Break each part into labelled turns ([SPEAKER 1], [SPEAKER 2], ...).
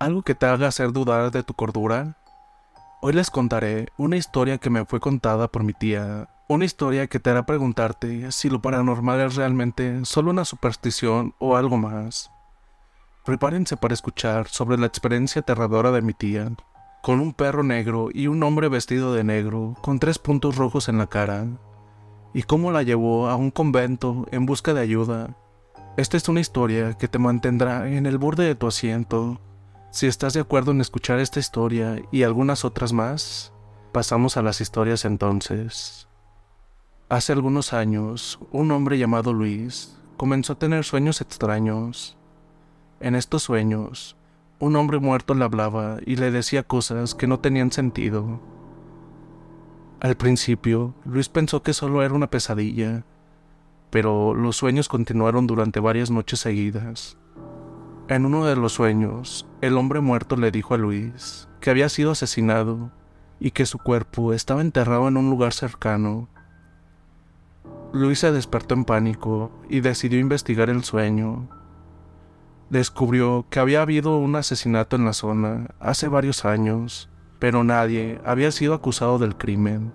[SPEAKER 1] ¿Algo que te haga hacer dudar de tu cordura? Hoy les contaré una historia que me fue contada por mi tía, una historia que te hará preguntarte si lo paranormal es realmente solo una superstición o algo más. Prepárense para escuchar sobre la experiencia aterradora de mi tía, con un perro negro y un hombre vestido de negro con tres puntos rojos en la cara, y cómo la llevó a un convento en busca de ayuda. Esta es una historia que te mantendrá en el borde de tu asiento. Si estás de acuerdo en escuchar esta historia y algunas otras más, pasamos a las historias entonces. Hace algunos años, un hombre llamado Luis comenzó a tener sueños extraños. En estos sueños, un hombre muerto le hablaba y le decía cosas que no tenían sentido. Al principio, Luis pensó que solo era una pesadilla, pero los sueños continuaron durante varias noches seguidas. En uno de los sueños, el hombre muerto le dijo a Luis que había sido asesinado y que su cuerpo estaba enterrado en un lugar cercano. Luis se despertó en pánico y decidió investigar el sueño. Descubrió que había habido un asesinato en la zona hace varios años, pero nadie había sido acusado del crimen.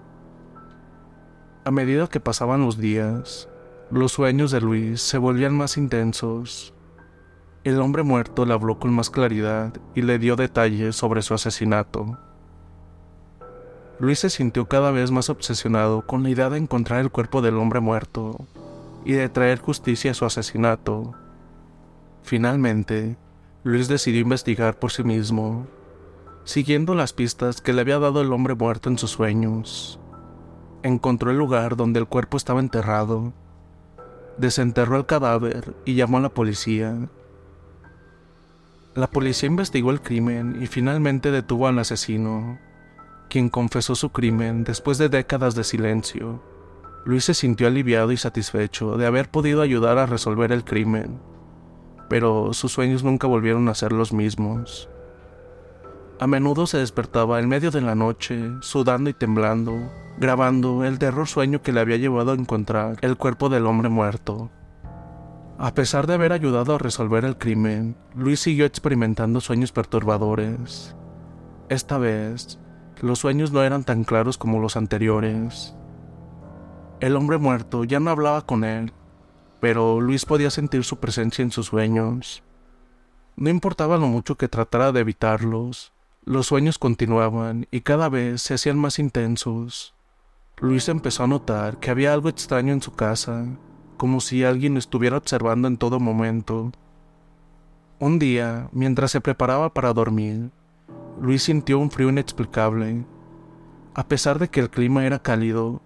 [SPEAKER 1] A medida que pasaban los días, los sueños de Luis se volvían más intensos. El hombre muerto le habló con más claridad y le dio detalles sobre su asesinato. Luis se sintió cada vez más obsesionado con la idea de encontrar el cuerpo del hombre muerto y de traer justicia a su asesinato. Finalmente, Luis decidió investigar por sí mismo, siguiendo las pistas que le había dado el hombre muerto en sus sueños. Encontró el lugar donde el cuerpo estaba enterrado, desenterró el cadáver y llamó a la policía. La policía investigó el crimen y finalmente detuvo al asesino, quien confesó su crimen después de décadas de silencio. Luis se sintió aliviado y satisfecho de haber podido ayudar a resolver el crimen, pero sus sueños nunca volvieron a ser los mismos. A menudo se despertaba en medio de la noche, sudando y temblando, grabando el terror sueño que le había llevado a encontrar el cuerpo del hombre muerto. A pesar de haber ayudado a resolver el crimen, Luis siguió experimentando sueños perturbadores. Esta vez, los sueños no eran tan claros como los anteriores. El hombre muerto ya no hablaba con él, pero Luis podía sentir su presencia en sus sueños. No importaba lo mucho que tratara de evitarlos, los sueños continuaban y cada vez se hacían más intensos. Luis empezó a notar que había algo extraño en su casa, como si alguien estuviera observando en todo momento. Un día, mientras se preparaba para dormir, Luis sintió un frío inexplicable. A pesar de que el clima era cálido,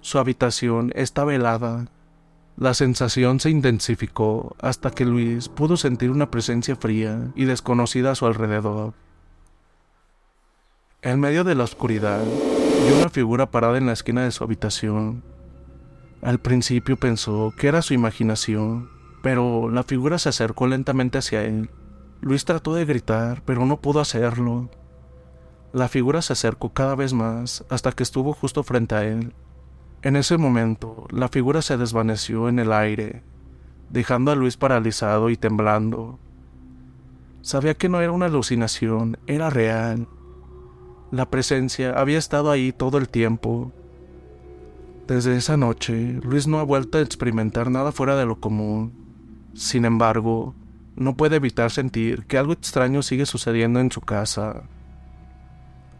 [SPEAKER 1] su habitación estaba helada. La sensación se intensificó hasta que Luis pudo sentir una presencia fría y desconocida a su alrededor. En medio de la oscuridad, vio una figura parada en la esquina de su habitación. Al principio pensó que era su imaginación, pero la figura se acercó lentamente hacia él. Luis trató de gritar, pero no pudo hacerlo. La figura se acercó cada vez más hasta que estuvo justo frente a él. En ese momento, la figura se desvaneció en el aire, dejando a Luis paralizado y temblando. Sabía que no era una alucinación, era real. La presencia había estado ahí todo el tiempo. Desde esa noche, Luis no ha vuelto a experimentar nada fuera de lo común. Sin embargo, no puede evitar sentir que algo extraño sigue sucediendo en su casa.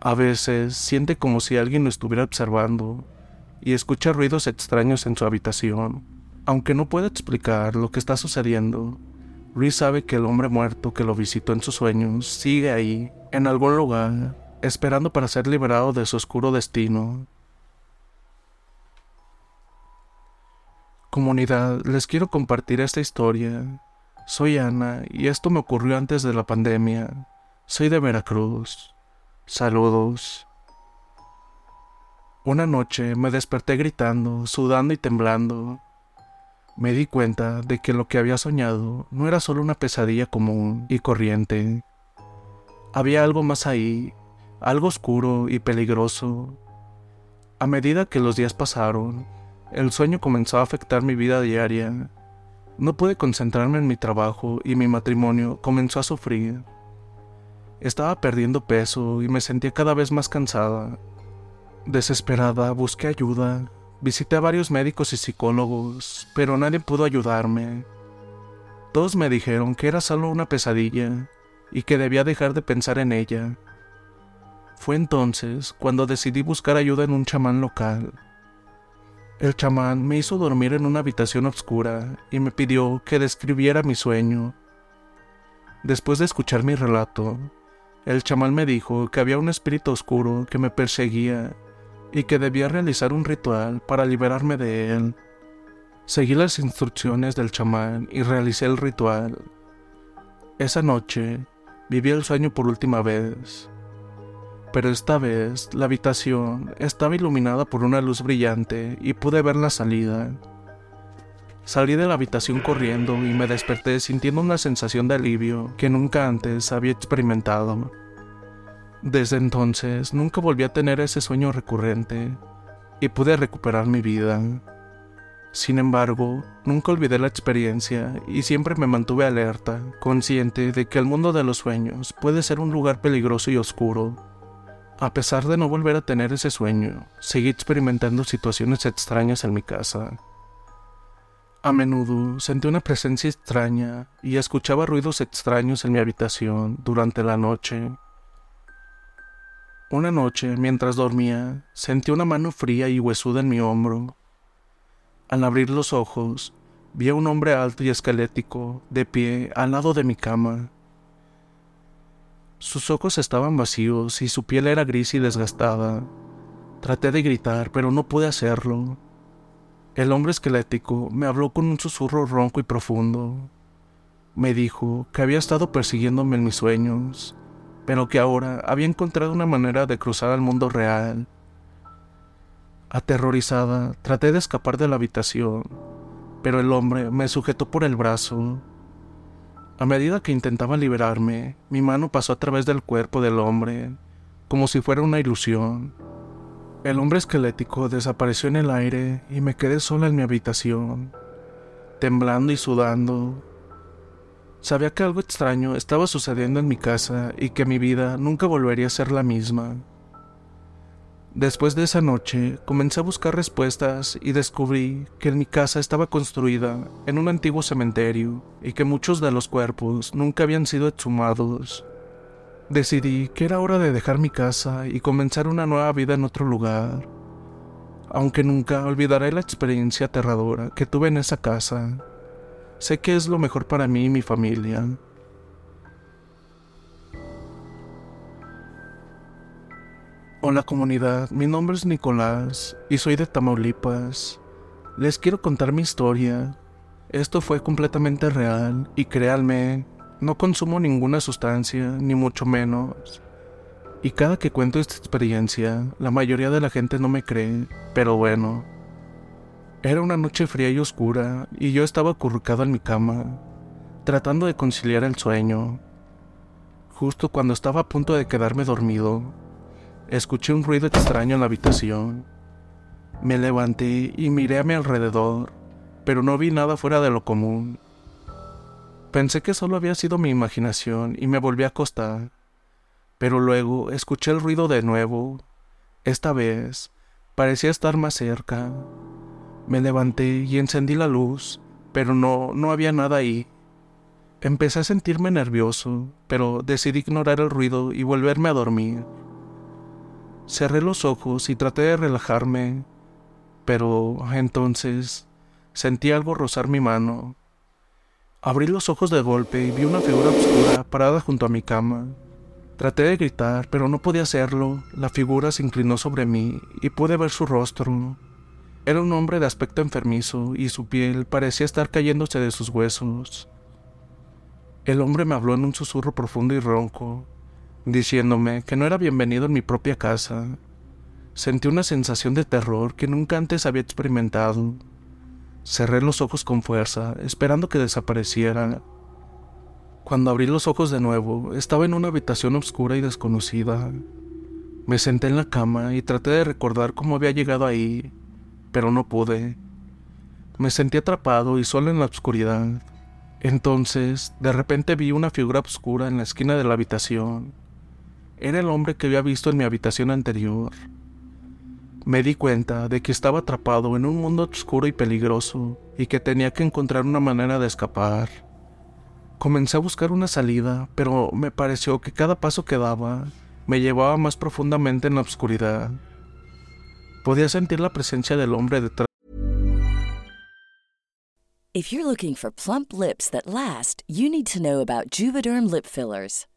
[SPEAKER 1] A veces siente como si alguien lo estuviera observando y escucha ruidos extraños en su habitación. Aunque no puede explicar lo que está sucediendo, Luis sabe que el hombre muerto que lo visitó en sus sueños sigue ahí, en algún lugar, esperando para ser liberado de su oscuro destino. Comunidad, les quiero compartir esta historia. Soy Ana y esto me ocurrió antes de la pandemia. Soy de Veracruz. Saludos. Una noche me desperté gritando, sudando y temblando. Me di cuenta de que lo que había soñado no era solo una pesadilla común y corriente. Había algo más ahí, algo oscuro y peligroso. A medida que los días pasaron, el sueño comenzó a afectar mi vida diaria. No pude concentrarme en mi trabajo y mi matrimonio comenzó a sufrir. Estaba perdiendo peso y me sentía cada vez más cansada. Desesperada, busqué ayuda Visité a varios médicos y psicólogos, pero nadie pudo ayudarme. Todos me dijeron que era solo una pesadilla y que debía dejar de pensar en ella. Fue entonces cuando decidí buscar ayuda en un chamán local. El chamán me hizo dormir en una habitación oscura y me pidió que describiera mi sueño. Después de escuchar mi relato, el chamán me dijo que había un espíritu oscuro que me perseguía y que debía realizar un ritual para liberarme de él. Seguí las instrucciones del chamán y realicé el ritual. Esa noche viví el sueño por última vez, pero esta vez la habitación estaba iluminada por una luz brillante y pude ver la salida. Salí de la habitación corriendo y me desperté sintiendo una sensación de alivio que nunca antes había experimentado. Desde entonces nunca volví a tener ese sueño recurrente y pude recuperar mi vida. Sin embargo, nunca olvidé la experiencia y siempre me mantuve alerta, consciente de que el mundo de los sueños puede ser un lugar peligroso y oscuro. A pesar de no volver a tener ese sueño, seguí experimentando situaciones extrañas en mi casa. A menudo sentí una presencia extraña y escuchaba ruidos extraños en mi habitación durante la noche una noche, mientras dormía, sentí una mano fría y huesuda en mi hombro. Al abrir los ojos, vi a un hombre alto y esquelético, de pie, al lado de mi cama. Sus ojos estaban vacíos y su piel era gris y desgastada. Traté de gritar, pero no pude hacerlo. El hombre esquelético me habló con un susurro ronco y profundo. Me dijo que había estado persiguiéndome en mis sueños pero que ahora había encontrado una manera de cruzar al mundo real. Aterrorizada, traté de escapar de la habitación, pero el hombre me sujetó por el brazo. A medida que intentaba liberarme, mi mano pasó a través del cuerpo del hombre, como si fuera una ilusión. El hombre esquelético desapareció en el aire y me quedé sola en mi habitación, temblando y sudando, Sabía que algo extraño estaba sucediendo en mi casa y que mi vida nunca volvería a ser la misma. Después de esa noche, comencé a buscar respuestas y descubrí que mi casa estaba construida en un antiguo cementerio y que muchos de los cuerpos nunca habían sido exhumados. Decidí que era hora de dejar mi casa y comenzar una nueva vida en otro lugar, aunque nunca olvidaré la experiencia aterradora que tuve en esa casa. Sé que es lo mejor para mí y mi familia. Hola comunidad, mi nombre es Nicolás y soy de Tamaulipas. Les quiero contar mi historia. Esto fue completamente real y créanme, no consumo ninguna sustancia, ni mucho menos. Y cada que cuento esta experiencia, la mayoría de la gente no me cree, pero bueno, era una noche fría y oscura, y yo estaba acurrucado en mi cama, tratando de conciliar el sueño. Justo cuando estaba a punto de quedarme dormido, escuché un ruido extraño en la habitación. Me levanté y miré a mi alrededor, pero no vi nada fuera de lo común. Pensé que solo había sido mi imaginación y me volví a acostar, pero luego escuché el ruido de nuevo. Esta vez parecía estar más cerca Me levanté y encendí la luz, pero no, no había nada ahí. Empecé a sentirme nervioso, pero decidí ignorar el ruido y volverme a dormir. Cerré los ojos y traté de relajarme, pero entonces sentí algo rozar mi mano. Abrí los ojos de golpe y vi una figura oscura parada junto a mi cama. Traté de gritar, pero no podía hacerlo. La figura se inclinó sobre mí y pude ver su rostro. Era un hombre de aspecto enfermizo y su piel parecía estar cayéndose de sus huesos. El hombre me habló en un susurro profundo y ronco, diciéndome que no era bienvenido en mi propia casa. Sentí una sensación de terror que nunca antes había experimentado. Cerré los ojos con fuerza, esperando que desapareciera. Cuando abrí los ojos de nuevo, estaba en una habitación oscura y desconocida. Me senté en la cama y traté de recordar cómo había llegado ahí, pero no pude. Me sentí atrapado y solo en la oscuridad. Entonces, de repente vi una figura oscura en la esquina de la habitación. Era el hombre que había visto en mi habitación anterior. Me di cuenta de que estaba atrapado en un mundo oscuro y peligroso y que tenía que encontrar una manera de escapar. Comencé a buscar una salida, pero me pareció que cada paso que daba me llevaba más profundamente en la oscuridad. Podía sentir la presencia del hombre detrás.
[SPEAKER 2] If you're looking for plump lips that last, you need to know about Juvederm lip fillers.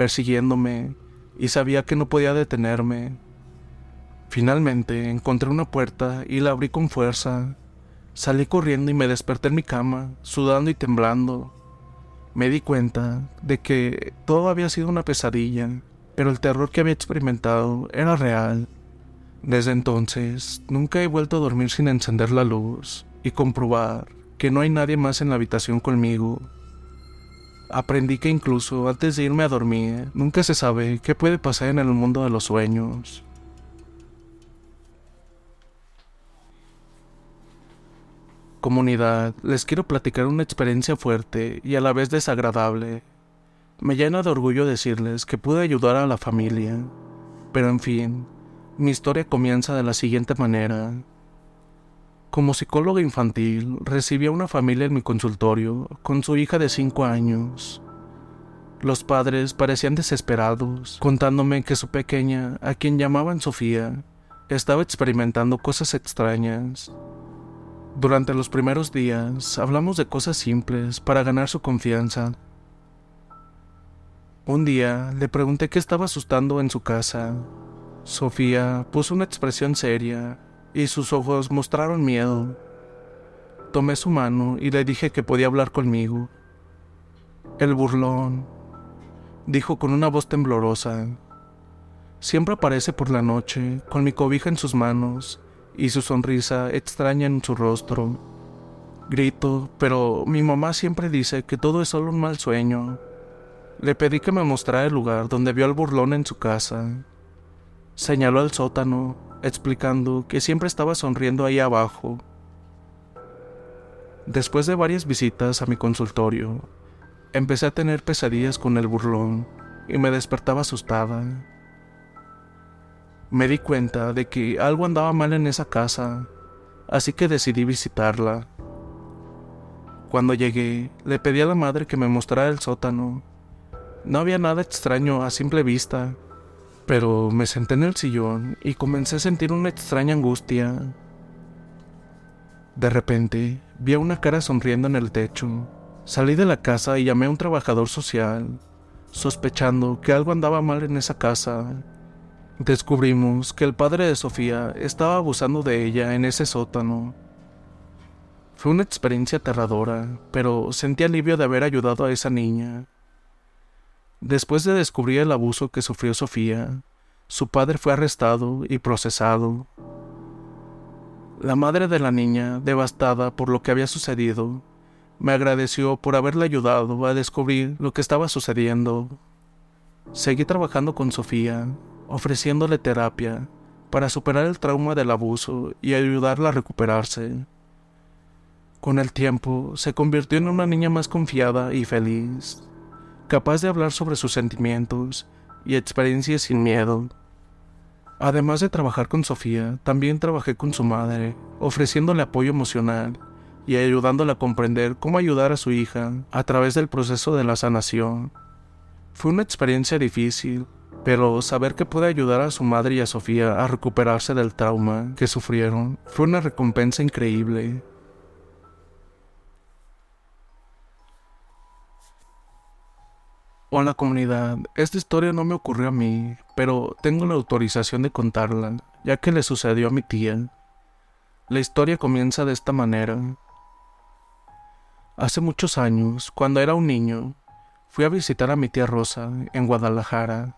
[SPEAKER 1] persiguiéndome, y sabía que no podía detenerme. Finalmente encontré una puerta y la abrí con fuerza. Salí corriendo y me desperté en mi cama, sudando y temblando. Me di cuenta de que todo había sido una pesadilla, pero el terror que había experimentado era real. Desde entonces, nunca he vuelto a dormir sin encender la luz y comprobar que no hay nadie más en la habitación conmigo. Aprendí que incluso antes de irme a dormir, nunca se sabe qué puede pasar en el mundo de los sueños. Comunidad, les quiero platicar una experiencia fuerte y a la vez desagradable. Me llena de orgullo decirles que pude ayudar a la familia, pero en fin, mi historia comienza de la siguiente manera. Como psicóloga infantil, recibí a una familia en mi consultorio con su hija de 5 años. Los padres parecían desesperados, contándome que su pequeña, a quien llamaban Sofía, estaba experimentando cosas extrañas. Durante los primeros días hablamos de cosas simples para ganar su confianza. Un día le pregunté qué estaba asustando en su casa. Sofía puso una expresión seria y sus ojos mostraron miedo. Tomé su mano y le dije que podía hablar conmigo. El burlón, dijo con una voz temblorosa. Siempre aparece por la noche, con mi cobija en sus manos y su sonrisa extraña en su rostro. Grito, pero mi mamá siempre dice que todo es solo un mal sueño. Le pedí que me mostrara el lugar donde vio al burlón en su casa. Señaló al sótano, explicando que siempre estaba sonriendo ahí abajo. Después de varias visitas a mi consultorio, empecé a tener pesadillas con el burlón y me despertaba asustada. Me di cuenta de que algo andaba mal en esa casa, así que decidí visitarla. Cuando llegué, le pedí a la madre que me mostrara el sótano. No había nada extraño a simple vista, pero me senté en el sillón y comencé a sentir una extraña angustia. De repente, vi a una cara sonriendo en el techo. Salí de la casa y llamé a un trabajador social, sospechando que algo andaba mal en esa casa. Descubrimos que el padre de Sofía estaba abusando de ella en ese sótano. Fue una experiencia aterradora, pero sentí alivio de haber ayudado a esa niña. Después de descubrir el abuso que sufrió Sofía, su padre fue arrestado y procesado. La madre de la niña, devastada por lo que había sucedido, me agradeció por haberle ayudado a descubrir lo que estaba sucediendo. Seguí trabajando con Sofía, ofreciéndole terapia para superar el trauma del abuso y ayudarla a recuperarse. Con el tiempo se convirtió en una niña más confiada y feliz capaz de hablar sobre sus sentimientos y experiencias sin miedo. Además de trabajar con Sofía, también trabajé con su madre, ofreciéndole apoyo emocional y ayudándola a comprender cómo ayudar a su hija a través del proceso de la sanación. Fue una experiencia difícil, pero saber que pude ayudar a su madre y a Sofía a recuperarse del trauma que sufrieron fue una recompensa increíble. Hola comunidad, esta historia no me ocurrió a mí, pero tengo la autorización de contarla, ya que le sucedió a mi tía. La historia comienza de esta manera. Hace muchos años, cuando era un niño, fui a visitar a mi tía Rosa en Guadalajara.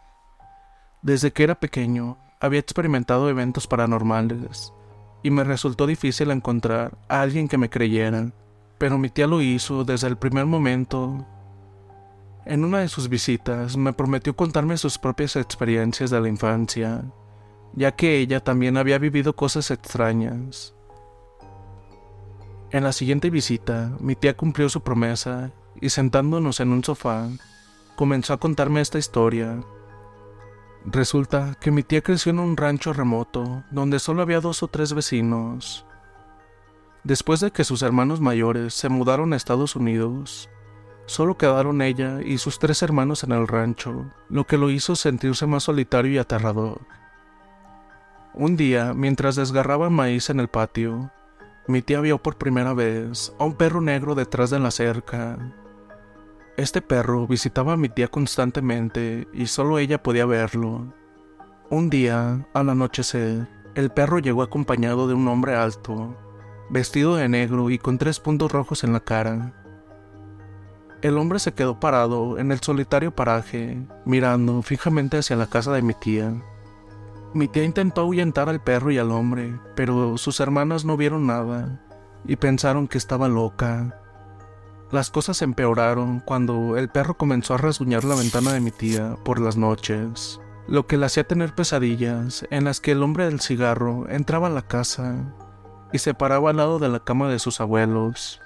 [SPEAKER 1] Desde que era pequeño, había experimentado eventos paranormales y me resultó difícil encontrar a alguien que me creyera, pero mi tía lo hizo desde el primer momento en una de sus visitas me prometió contarme sus propias experiencias de la infancia, ya que ella también había vivido cosas extrañas. En la siguiente visita, mi tía cumplió su promesa y sentándonos en un sofá, comenzó a contarme esta historia. Resulta que mi tía creció en un rancho remoto donde solo había dos o tres vecinos. Después de que sus hermanos mayores se mudaron a Estados Unidos, Solo quedaron ella y sus tres hermanos en el rancho, lo que lo hizo sentirse más solitario y aterrador. Un día, mientras desgarraba maíz en el patio, mi tía vio por primera vez a un perro negro detrás de la cerca. Este perro visitaba a mi tía constantemente y solo ella podía verlo. Un día, al anochecer, el perro llegó acompañado de un hombre alto, vestido de negro y con tres puntos rojos en la cara. El hombre se quedó parado en el solitario paraje, mirando fijamente hacia la casa de mi tía. Mi tía intentó ahuyentar al perro y al hombre, pero sus hermanas no vieron nada y pensaron que estaba loca. Las cosas empeoraron cuando el perro comenzó a rasguñar la ventana de mi tía por las noches, lo que le hacía tener pesadillas en las que el hombre del cigarro entraba a la casa y se paraba al lado de la cama de sus abuelos.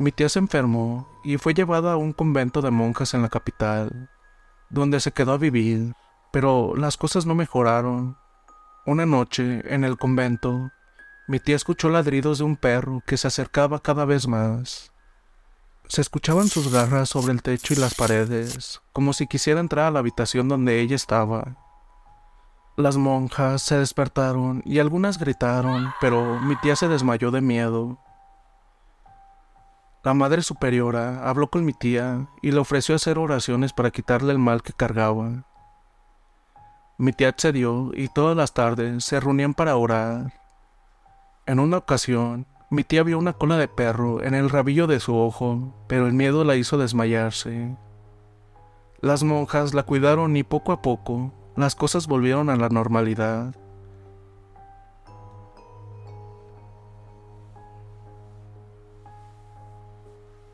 [SPEAKER 1] Mi tía se enfermó y fue llevada a un convento de monjas en la capital, donde se quedó a vivir, pero las cosas no mejoraron. Una noche, en el convento, mi tía escuchó ladridos de un perro que se acercaba cada vez más. Se escuchaban sus garras sobre el techo y las paredes, como si quisiera entrar a la habitación donde ella estaba. Las monjas se despertaron y algunas gritaron, pero mi tía se desmayó de miedo. La Madre Superiora habló con mi tía y le ofreció hacer oraciones para quitarle el mal que cargaba. Mi tía accedió y todas las tardes se reunían para orar. En una ocasión, mi tía vio una cola de perro en el rabillo de su ojo, pero el miedo la hizo desmayarse. Las monjas la cuidaron y poco a poco las cosas volvieron a la normalidad.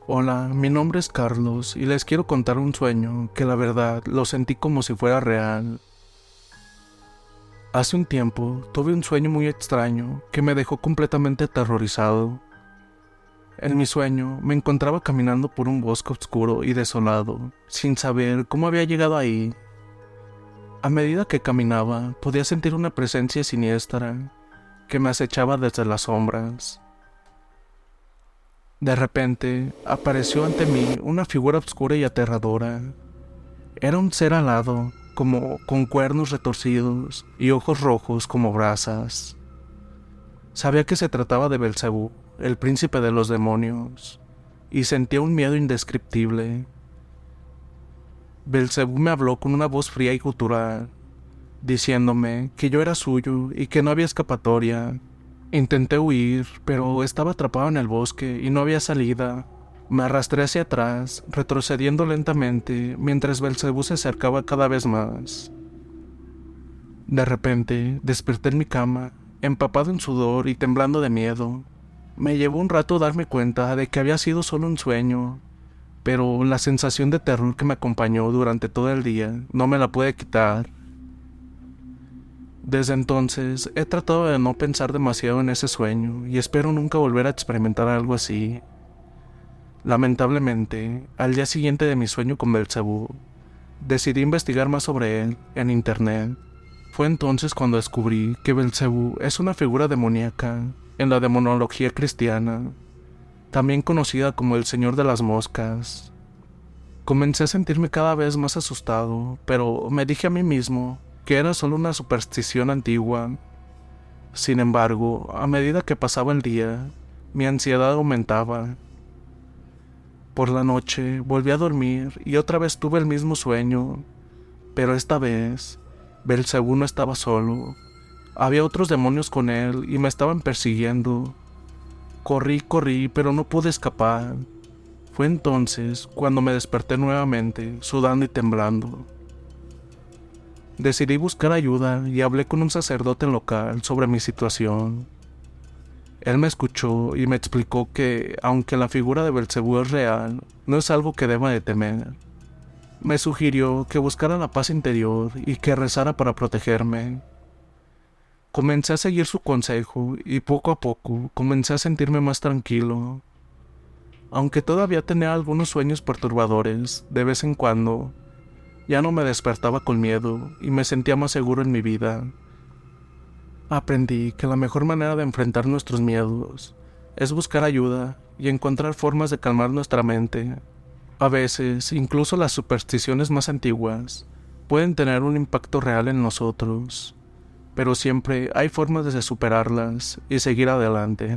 [SPEAKER 1] Hola, mi nombre es Carlos y les quiero contar un sueño que la verdad lo sentí como si fuera real. Hace un tiempo tuve un sueño muy extraño que me dejó completamente aterrorizado. En mi sueño me encontraba caminando por un bosque oscuro y desolado, sin saber cómo había llegado ahí. A medida que caminaba, podía sentir una presencia siniestra que me acechaba desde las sombras. De repente, apareció ante mí una figura oscura y aterradora. Era un ser alado, como con cuernos retorcidos y ojos rojos como brasas. Sabía que se trataba de Belcebú, el príncipe de los demonios, y sentía un miedo indescriptible. Belcebú me habló con una voz fría y gutural, diciéndome que yo era suyo y que no había escapatoria. Intenté huir, pero estaba atrapado en el bosque y no había salida. Me arrastré hacia atrás, retrocediendo lentamente mientras Belcebú se acercaba cada vez más. De repente, desperté en mi cama, empapado en sudor y temblando de miedo. Me llevó un rato darme cuenta de que había sido solo un sueño, pero la sensación de terror que me acompañó durante todo el día no me la pude quitar. Desde entonces he tratado de no pensar demasiado en ese sueño y espero nunca volver a experimentar algo así. Lamentablemente, al día siguiente de mi sueño con Belcebú, decidí investigar más sobre él en internet. Fue entonces cuando descubrí que Belcebú es una figura demoníaca en la demonología cristiana, también conocida como el Señor de las Moscas. Comencé a sentirme cada vez más asustado, pero me dije a mí mismo que era solo una superstición antigua. Sin embargo, a medida que pasaba el día, mi ansiedad aumentaba por la noche volví a dormir y otra vez tuve el mismo sueño, pero esta vez Belcebú no estaba solo. Había otros demonios con él y me estaban persiguiendo. Corrí, corrí, pero no pude escapar. Fue entonces cuando me desperté nuevamente, sudando y temblando. Decidí buscar ayuda y hablé con un sacerdote local sobre mi situación. Él me escuchó y me explicó que, aunque la figura de Belcebú es real, no es algo que deba de temer. Me sugirió que buscara la paz interior y que rezara para protegerme. Comencé a seguir su consejo y poco a poco comencé a sentirme más tranquilo. Aunque todavía tenía algunos sueños perturbadores, de vez en cuando, ya no me despertaba con miedo y me sentía más seguro en mi vida. Aprendí que la mejor manera de enfrentar nuestros miedos es buscar ayuda y encontrar formas de calmar nuestra mente. A veces, incluso las supersticiones más antiguas pueden tener un impacto real en nosotros, pero siempre hay formas de superarlas y seguir adelante.